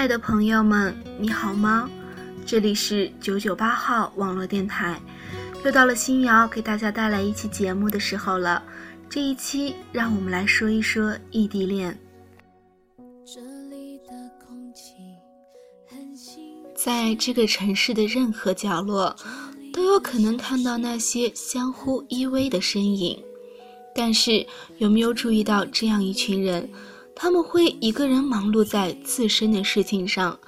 爱的朋友们，你好吗？这里是九九八号网络电台，又到了新瑶给大家带来一期节目的时候了。这一期，让我们来说一说异地恋。在这个城市的任何角落，都有可能看到那些相互依偎的身影。但是，有没有注意到这样一群人？他们会一个人忙碌在自身的事情上，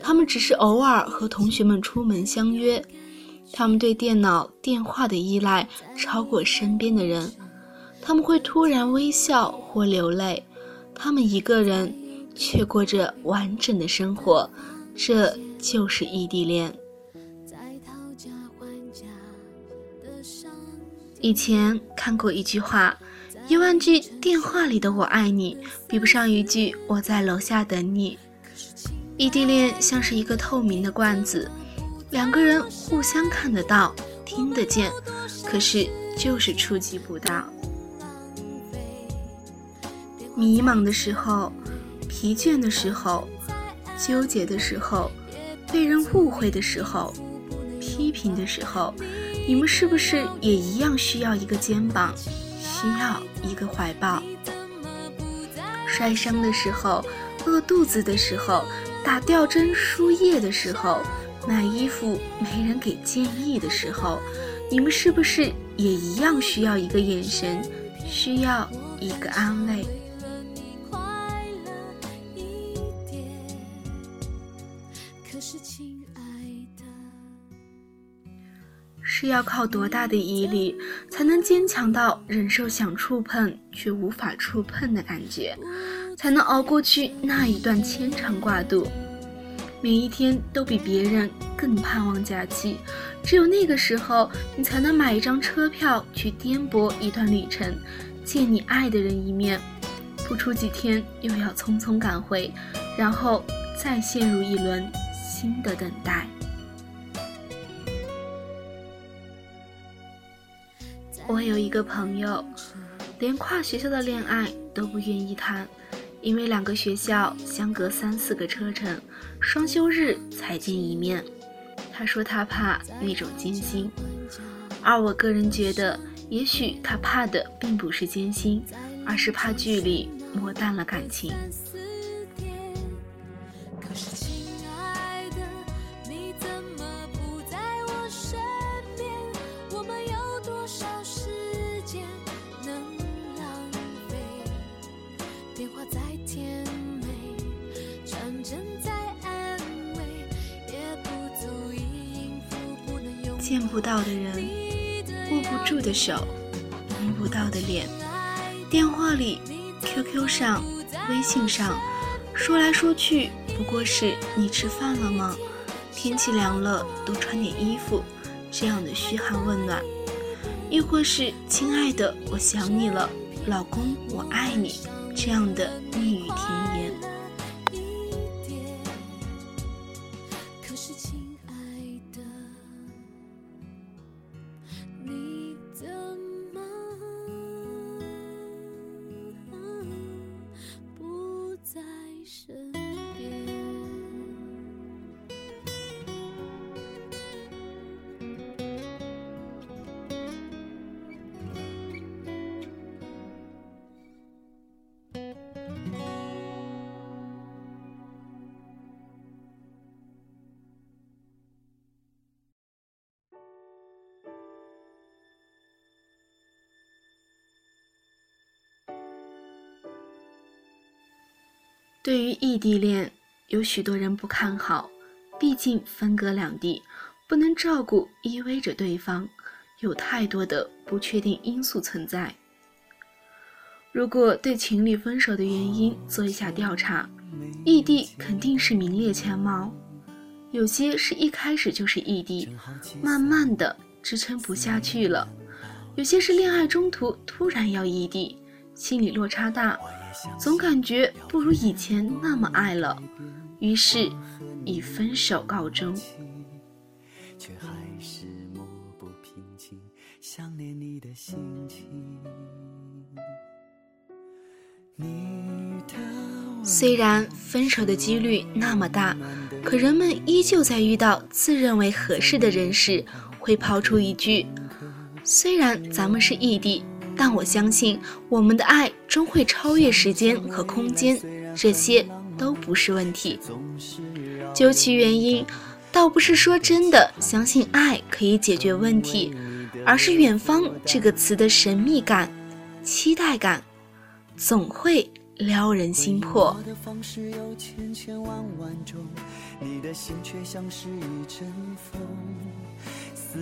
他们只是偶尔和同学们出门相约，他们对电脑、电话的依赖超过身边的人，他们会突然微笑或流泪，他们一个人却过着完整的生活，这就是异地恋。以前看过一句话。一万句电话里的“我爱你”，比不上一句“我在楼下等你”。异地恋像是一个透明的罐子，两个人互相看得到、听得见，可是就是触及不到。迷茫的时候，疲倦的时候，纠结的时候，被人误会的时候，批评的时候，你们是不是也一样需要一个肩膀？需要一个怀抱。摔伤的时候，饿肚子的时候，打吊针输液的时候，买衣服没人给建议的时候，你们是不是也一样需要一个眼神，需要一个安慰？是要靠多大的毅力，才能坚强到忍受想触碰却无法触碰的感觉，才能熬过去那一段牵肠挂肚？每一天都比别人更盼望假期，只有那个时候，你才能买一张车票去颠簸一段旅程，见你爱的人一面。不出几天，又要匆匆赶回，然后再陷入一轮新的等待。我有一个朋友，连跨学校的恋爱都不愿意谈，因为两个学校相隔三四个车程，双休日才见一面。他说他怕那种艰辛，而我个人觉得，也许他怕的并不是艰辛，而是怕距离磨淡了感情。见不到的人，握不住的手，摸不到的脸，电话里、QQ 上、微信上，说来说去不过是你吃饭了吗？天气凉了，多穿点衣服，这样的嘘寒问暖，亦或是亲爱的，我想你了，老公，我爱你，这样的蜜语甜言。对于异地恋，有许多人不看好，毕竟分隔两地，不能照顾依偎着对方，有太多的不确定因素存在。如果对情侣分手的原因做一下调查，异地肯定是名列前茅。有些是一开始就是异地，慢慢的支撑不下去了；有些是恋爱中途突然要异地，心理落差大，总感觉不如以前那么爱了，于是以分手告终。虽然分手的几率那么大，可人们依旧在遇到自认为合适的人时，会抛出一句：“虽然咱们是异地，但我相信我们的爱终会超越时间和空间，这些都不是问题。”究其原因，倒不是说真的相信爱可以解决问题，而是“远方”这个词的神秘感、期待感，总会。撩人心魄。你的心却像是一阵风。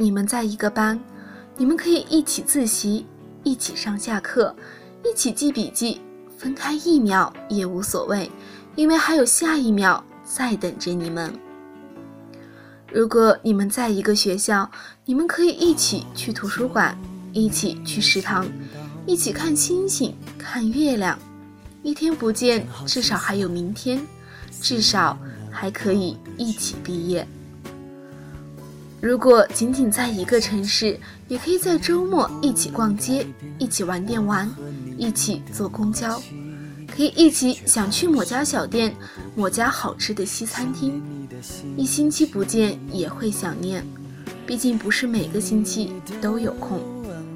你们在一个班，你们可以一起自习，一起上下课，一起记笔记，分开一秒也无所谓，因为还有下一秒在等着你们。如果你们在一个学校，你们可以一起去图书馆，一起去食堂，一起看星星，看月亮。一天不见，至少还有明天，至少还可以一起毕业。如果仅仅在一个城市，也可以在周末一起逛街，一起玩电玩，一起坐公交，可以一起想去某家小店，某家好吃的西餐厅。一星期不见也会想念，毕竟不是每个星期都有空，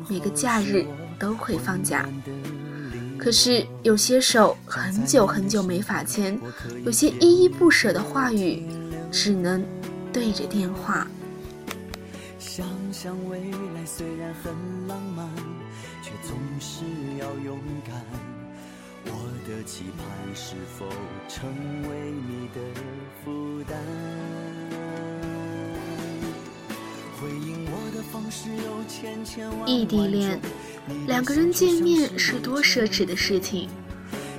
每个假日都会放假。可是有些手很久很久没法牵，有些依依不舍的话语，只能对着电话。想想未来虽然很浪漫，却总是要勇敢。我的期盼是否成为你的负担？回应我的方式有千千万万异地恋。两个人见面是多奢侈的事情，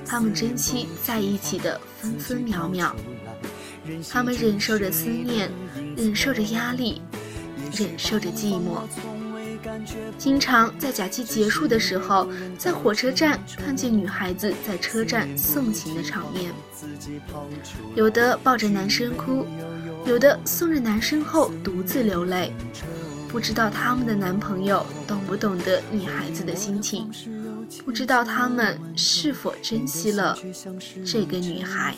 他们珍惜在一起的分分秒秒，他们忍受着思念，忍受着压力，忍受着寂寞。经常在假期结束的时候，在火车站看见女孩子在车站送行的场面，有的抱着男生哭，有的送着男生后独自流泪。不知道他们的男朋友懂不懂得女孩子的心情，不知道他们是否珍惜了这个女孩。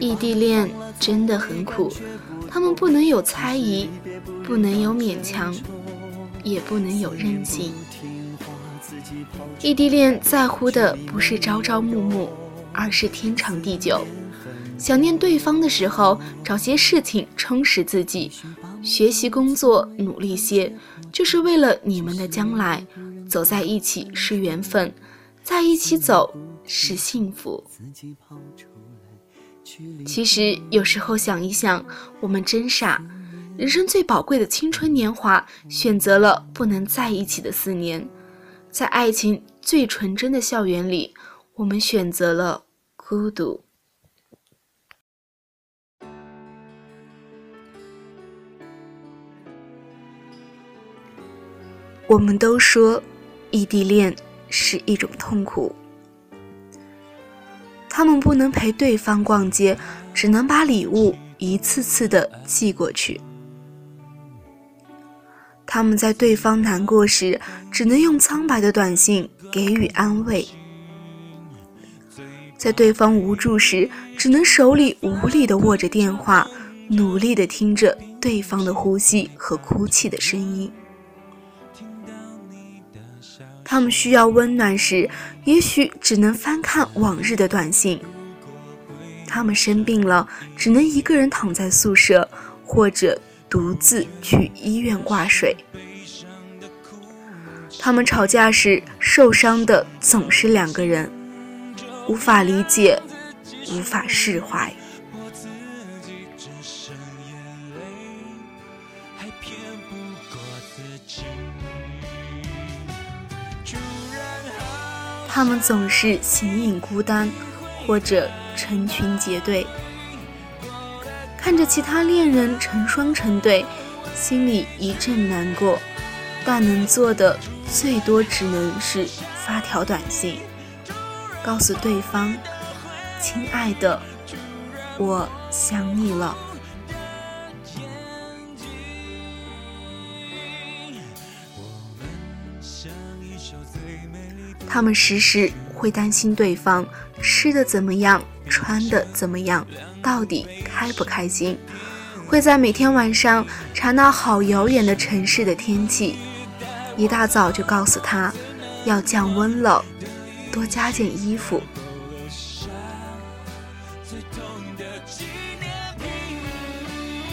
异地恋真的很苦，他们不能有猜疑，不能有勉强，也不能有任性。异地恋在乎的不是朝朝暮暮，而是天长地久。想念对方的时候，找些事情充实自己，学习工作努力些，就是为了你们的将来。走在一起是缘分，在一起走是幸福。其实有时候想一想，我们真傻，人生最宝贵的青春年华，选择了不能在一起的四年。在爱情最纯真的校园里，我们选择了孤独。我们都说，异地恋是一种痛苦。他们不能陪对方逛街，只能把礼物一次次的寄过去。他们在对方难过时，只能用苍白的短信给予安慰；在对方无助时，只能手里无力地握着电话，努力地听着对方的呼吸和哭泣的声音。他们需要温暖时，也许只能翻看往日的短信；他们生病了，只能一个人躺在宿舍，或者独自去医院挂水。他们吵架时，受伤的总是两个人，无法理解，无法释怀。他们总是形影孤单，或者成群结队，看着其他恋人成双成对，心里一阵难过，但能做的最多只能是发条短信，告诉对方：“亲爱的，我想你了。”他们时时会担心对方吃的怎么样，穿的怎么样，到底开不开心，会在每天晚上查那好遥远的城市的天气，一大早就告诉他要降温了，多加件衣服。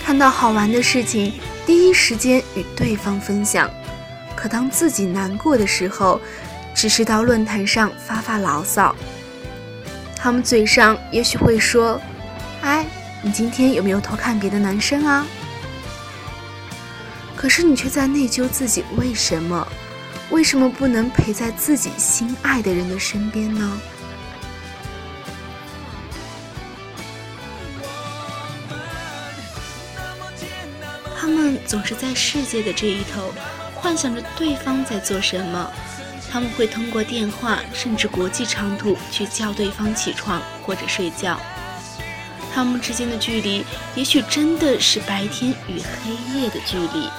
看到好玩的事情，第一时间与对方分享，可当自己难过的时候。只是到论坛上发发牢骚，他们嘴上也许会说：“哎，你今天有没有偷看别的男生啊？”可是你却在内疚自己为什么，为什么不能陪在自己心爱的人的身边呢？他们总是在世界的这一头，幻想着对方在做什么。他们会通过电话，甚至国际长途去叫对方起床或者睡觉。他们之间的距离，也许真的是白天与黑夜的距离。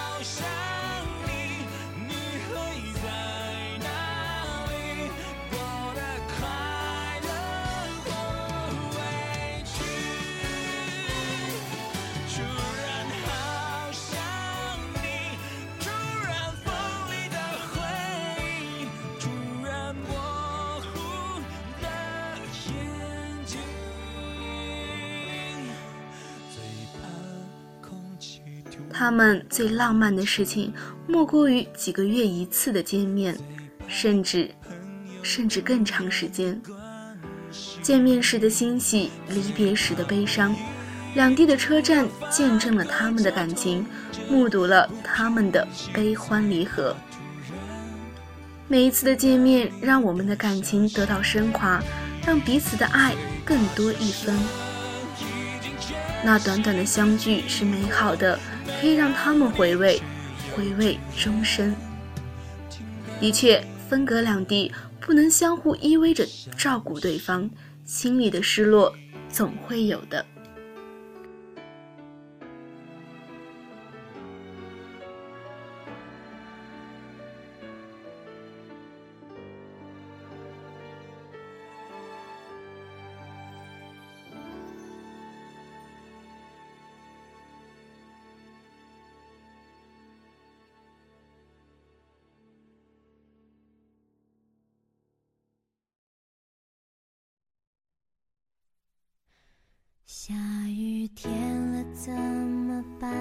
最浪漫的事情，莫过于几个月一次的见面，甚至，甚至更长时间。见面时的欣喜，离别时的悲伤，两地的车站见证了他们的感情，目睹了他们的悲欢离合。每一次的见面，让我们的感情得到升华，让彼此的爱更多一分。那短短的相聚是美好的。可以让他们回味，回味终身。的确，分隔两地，不能相互依偎着照顾对方，心里的失落总会有的。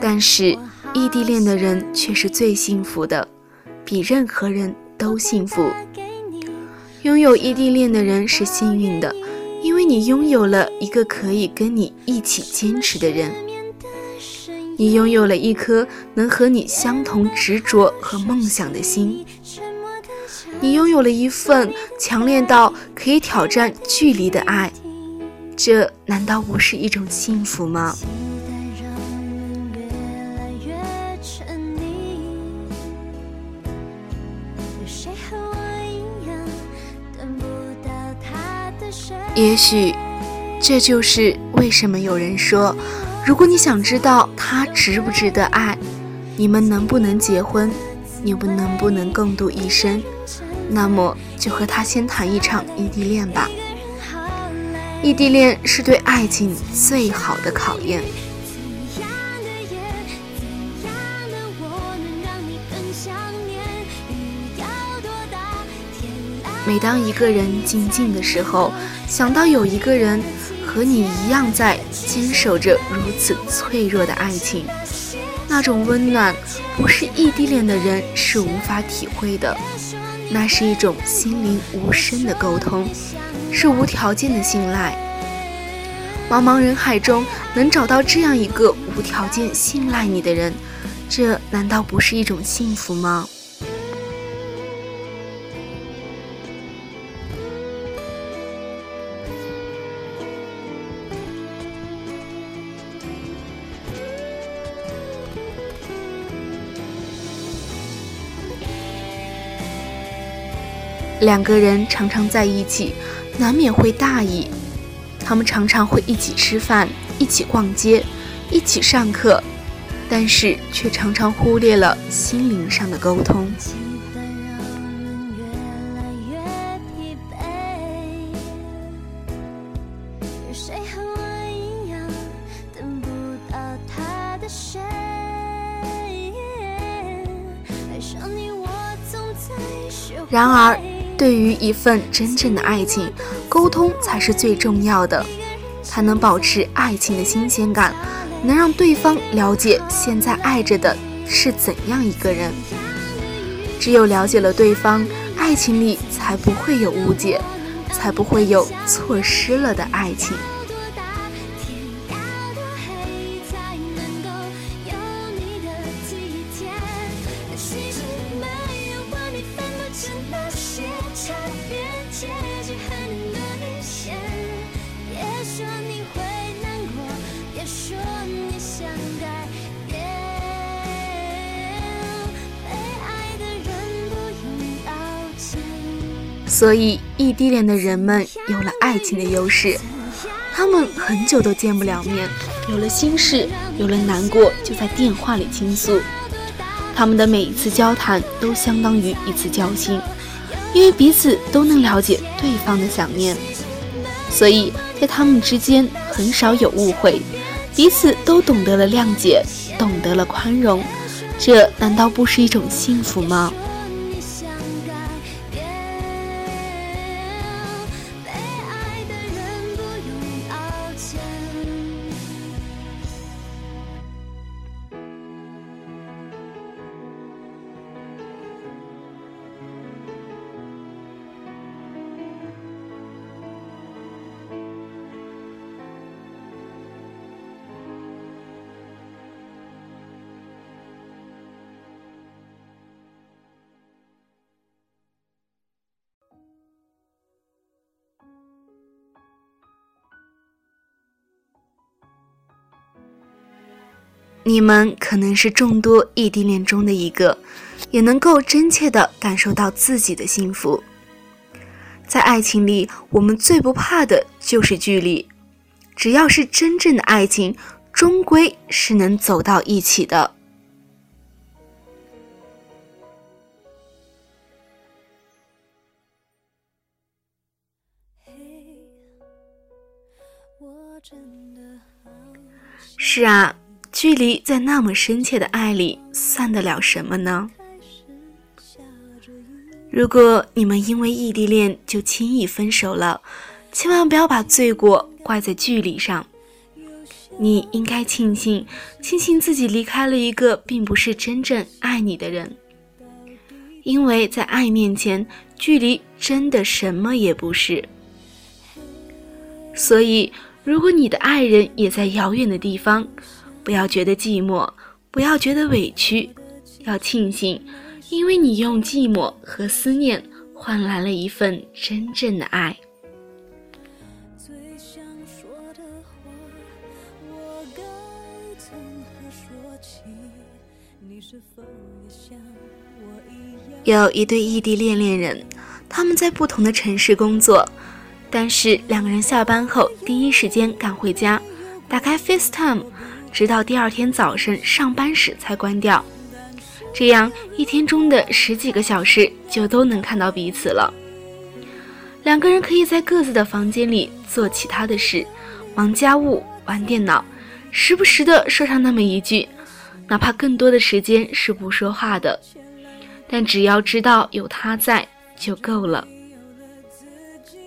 但是异地恋的人却是最幸福的，比任何人都幸福。拥有异地恋的人是幸运的，因为你拥有了一个可以跟你一起坚持的人，你拥有了一颗能和你相同执着和梦想的心，你拥有了一份强烈到可以挑战距离的爱。这难道不是一种幸福吗？也许，这就是为什么有人说，如果你想知道他值不值得爱，你们能不能结婚，你们能不能共度一生，那么就和他先谈一场异地恋吧。异地恋是对爱情最好的考验。每当一个人静静的时候，想到有一个人和你一样在坚守着如此脆弱的爱情，那种温暖，不是异地恋的人是无法体会的。那是一种心灵无声的沟通，是无条件的信赖。茫茫人海中能找到这样一个无条件信赖你的人，这难道不是一种幸福吗？两个人常常在一起，难免会大意。他们常常会一起吃饭，一起逛街，一起上课，但是却常常忽略了心灵上的沟通。然而。对于一份真正的爱情，沟通才是最重要的。它能保持爱情的新鲜感，能让对方了解现在爱着的是怎样一个人。只有了解了对方，爱情里才不会有误解，才不会有错失了的爱情。所以，异地恋的人们有了爱情的优势，他们很久都见不了面，有了心事，有了难过，就在电话里倾诉。他们的每一次交谈都相当于一次交心，因为彼此都能了解对方的想念，所以在他们之间很少有误会，彼此都懂得了谅解，懂得了宽容，这难道不是一种幸福吗？你们可能是众多异地恋中的一个，也能够真切地感受到自己的幸福。在爱情里，我们最不怕的就是距离。只要是真正的爱情，终归是能走到一起的。是啊。距离在那么深切的爱里，算得了什么呢？如果你们因为异地恋就轻易分手了，千万不要把罪过怪在距离上。你应该庆幸，庆幸自己离开了一个并不是真正爱你的人，因为在爱面前，距离真的什么也不是。所以，如果你的爱人也在遥远的地方，不要觉得寂寞，不要觉得委屈，要庆幸，因为你用寂寞和思念换来了一份真正的爱。有一对异地恋恋人，他们在不同的城市工作，但是两个人下班后第一时间赶回家，打开 FaceTime。直到第二天早晨上班时才关掉，这样一天中的十几个小时就都能看到彼此了。两个人可以在各自的房间里做其他的事，忙家务、玩电脑，时不时的说上那么一句，哪怕更多的时间是不说话的，但只要知道有他在就够了。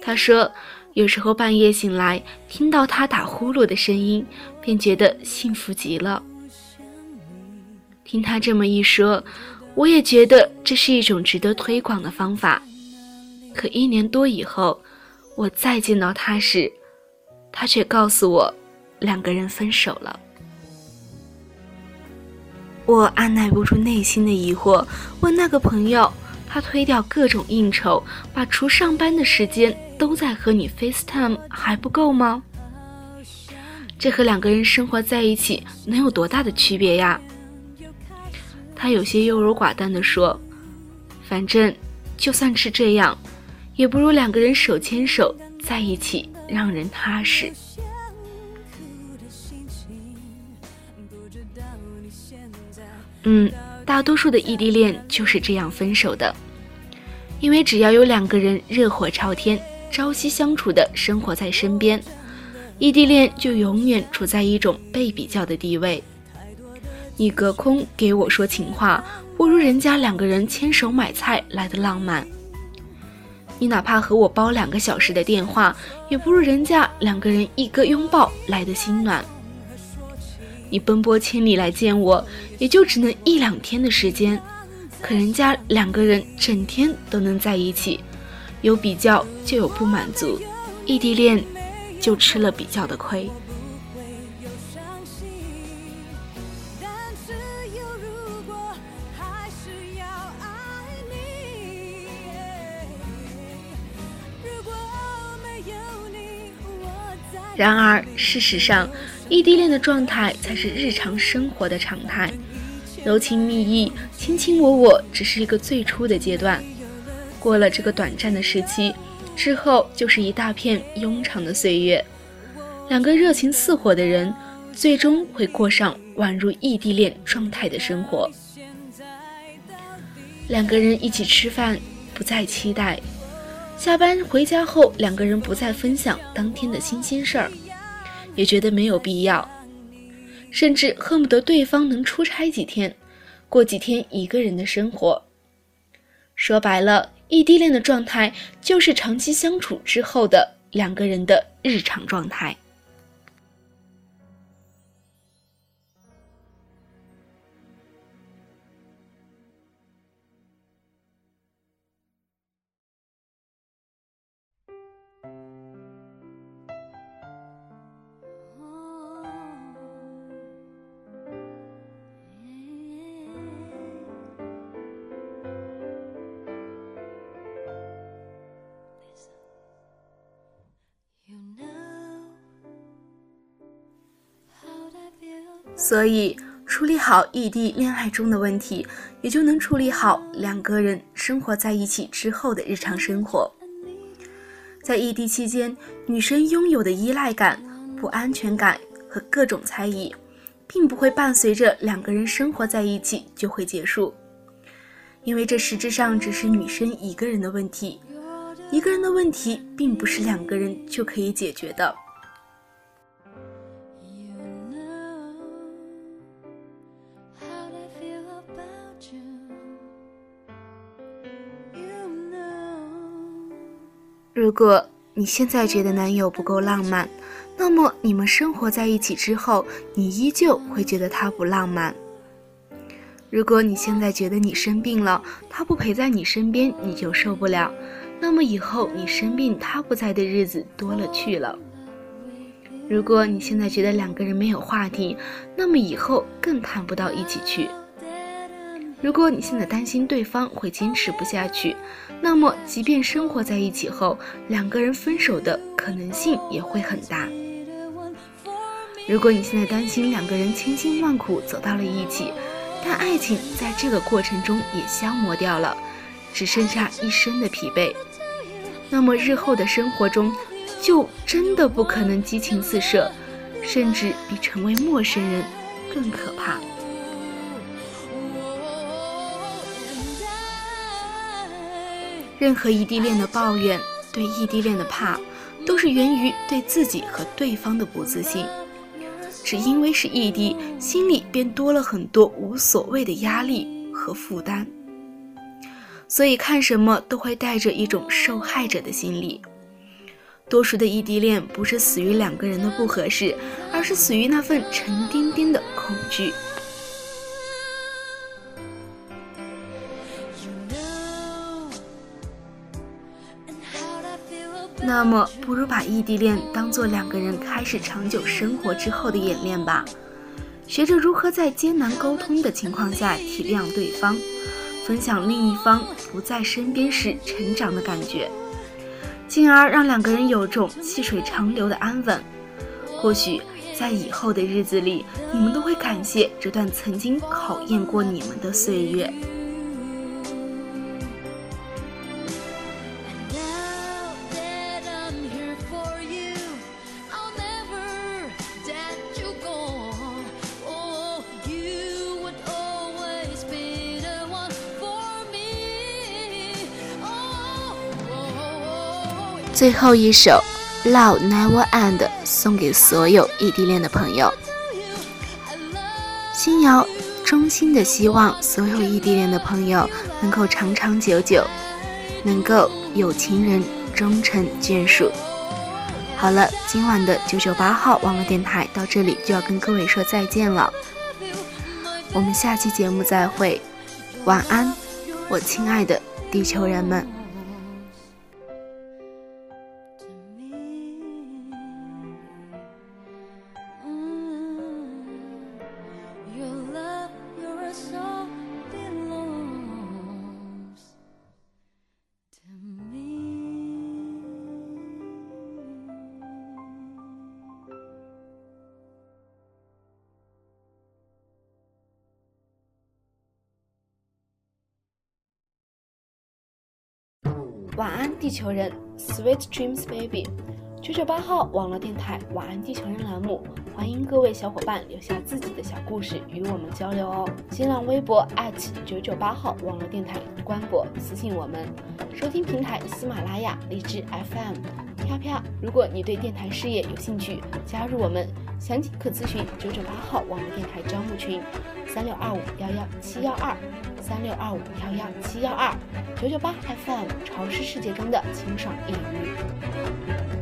他说，有时候半夜醒来，听到他打呼噜的声音，便觉得幸福极了。听他这么一说，我也觉得这是一种值得推广的方法。可一年多以后，我再见到他时，他却告诉我，两个人分手了。我按耐不住内心的疑惑，问那个朋友：“他推掉各种应酬，把除上班的时间都在和你 FaceTime，还不够吗？这和两个人生活在一起能有多大的区别呀？”他有些优柔寡断地说：“反正就算是这样，也不如两个人手牵手在一起让人踏实。”嗯，大多数的异地恋就是这样分手的，因为只要有两个人热火朝天、朝夕相处的生活在身边，异地恋就永远处在一种被比较的地位。你隔空给我说情话，不如人家两个人牵手买菜来的浪漫。你哪怕和我煲两个小时的电话，也不如人家两个人一个拥抱来的心暖。你奔波千里来见我，也就只能一两天的时间，可人家两个人整天都能在一起，有比较就有不满足，异地恋就吃了比较的亏。然而，事实上。异地恋的状态才是日常生活的常态，柔情蜜意、卿卿我我只是一个最初的阶段。过了这个短暂的时期之后，就是一大片庸长的岁月。两个热情似火的人，最终会过上宛如异地恋状态的生活。两个人一起吃饭，不再期待；下班回家后，两个人不再分享当天的新鲜事儿。也觉得没有必要，甚至恨不得对方能出差几天，过几天一个人的生活。说白了，异地恋的状态就是长期相处之后的两个人的日常状态。所以，处理好异地恋爱中的问题，也就能处理好两个人生活在一起之后的日常生活。在异地期间，女生拥有的依赖感、不安全感和各种猜疑，并不会伴随着两个人生活在一起就会结束，因为这实质上只是女生一个人的问题，一个人的问题，并不是两个人就可以解决的。如果你现在觉得男友不够浪漫，那么你们生活在一起之后，你依旧会觉得他不浪漫。如果你现在觉得你生病了，他不陪在你身边，你就受不了，那么以后你生病他不在的日子多了去了。如果你现在觉得两个人没有话题，那么以后更谈不到一起去。如果你现在担心对方会坚持不下去，那么即便生活在一起后，两个人分手的可能性也会很大。如果你现在担心两个人千辛万苦走到了一起，但爱情在这个过程中也消磨掉了，只剩下一身的疲惫，那么日后的生活中就真的不可能激情四射，甚至比成为陌生人更可怕。任何异地恋的抱怨，对异地恋的怕，都是源于对自己和对方的不自信。只因为是异地，心里便多了很多无所谓的压力和负担，所以看什么都会带着一种受害者的心理。多数的异地恋不是死于两个人的不合适，而是死于那份沉甸甸的恐惧。那么，不如把异地恋当做两个人开始长久生活之后的演练吧，学着如何在艰难沟通的情况下体谅对方，分享另一方不在身边时成长的感觉。进而让两个人有种细水长流的安稳。或许在以后的日子里，你们都会感谢这段曾经考验过你们的岁月。最后一首《Love Never End》送给所有异地恋的朋友。新瑶衷心的希望所有异地恋的朋友能够长长久久，能够有情人终成眷属。好了，今晚的九九八号网络电台到这里就要跟各位说再见了，我们下期节目再会，晚安，我亲爱的地球人们。晚安，地球人，Sweet Dreams Baby，九九八号网络电台晚安地球人栏目，欢迎各位小伙伴留下自己的小故事与我们交流哦。新浪微博九九八号网络电台官博私信我们，收听平台喜马拉雅、荔枝 FM。飘飘，如果你对电台事业有兴趣，加入我们，详情可咨询九九八号网络电台招募群，三六二五幺幺七幺二。三六二五幺幺七幺二九九八 FM，潮湿世界中的清爽一隅。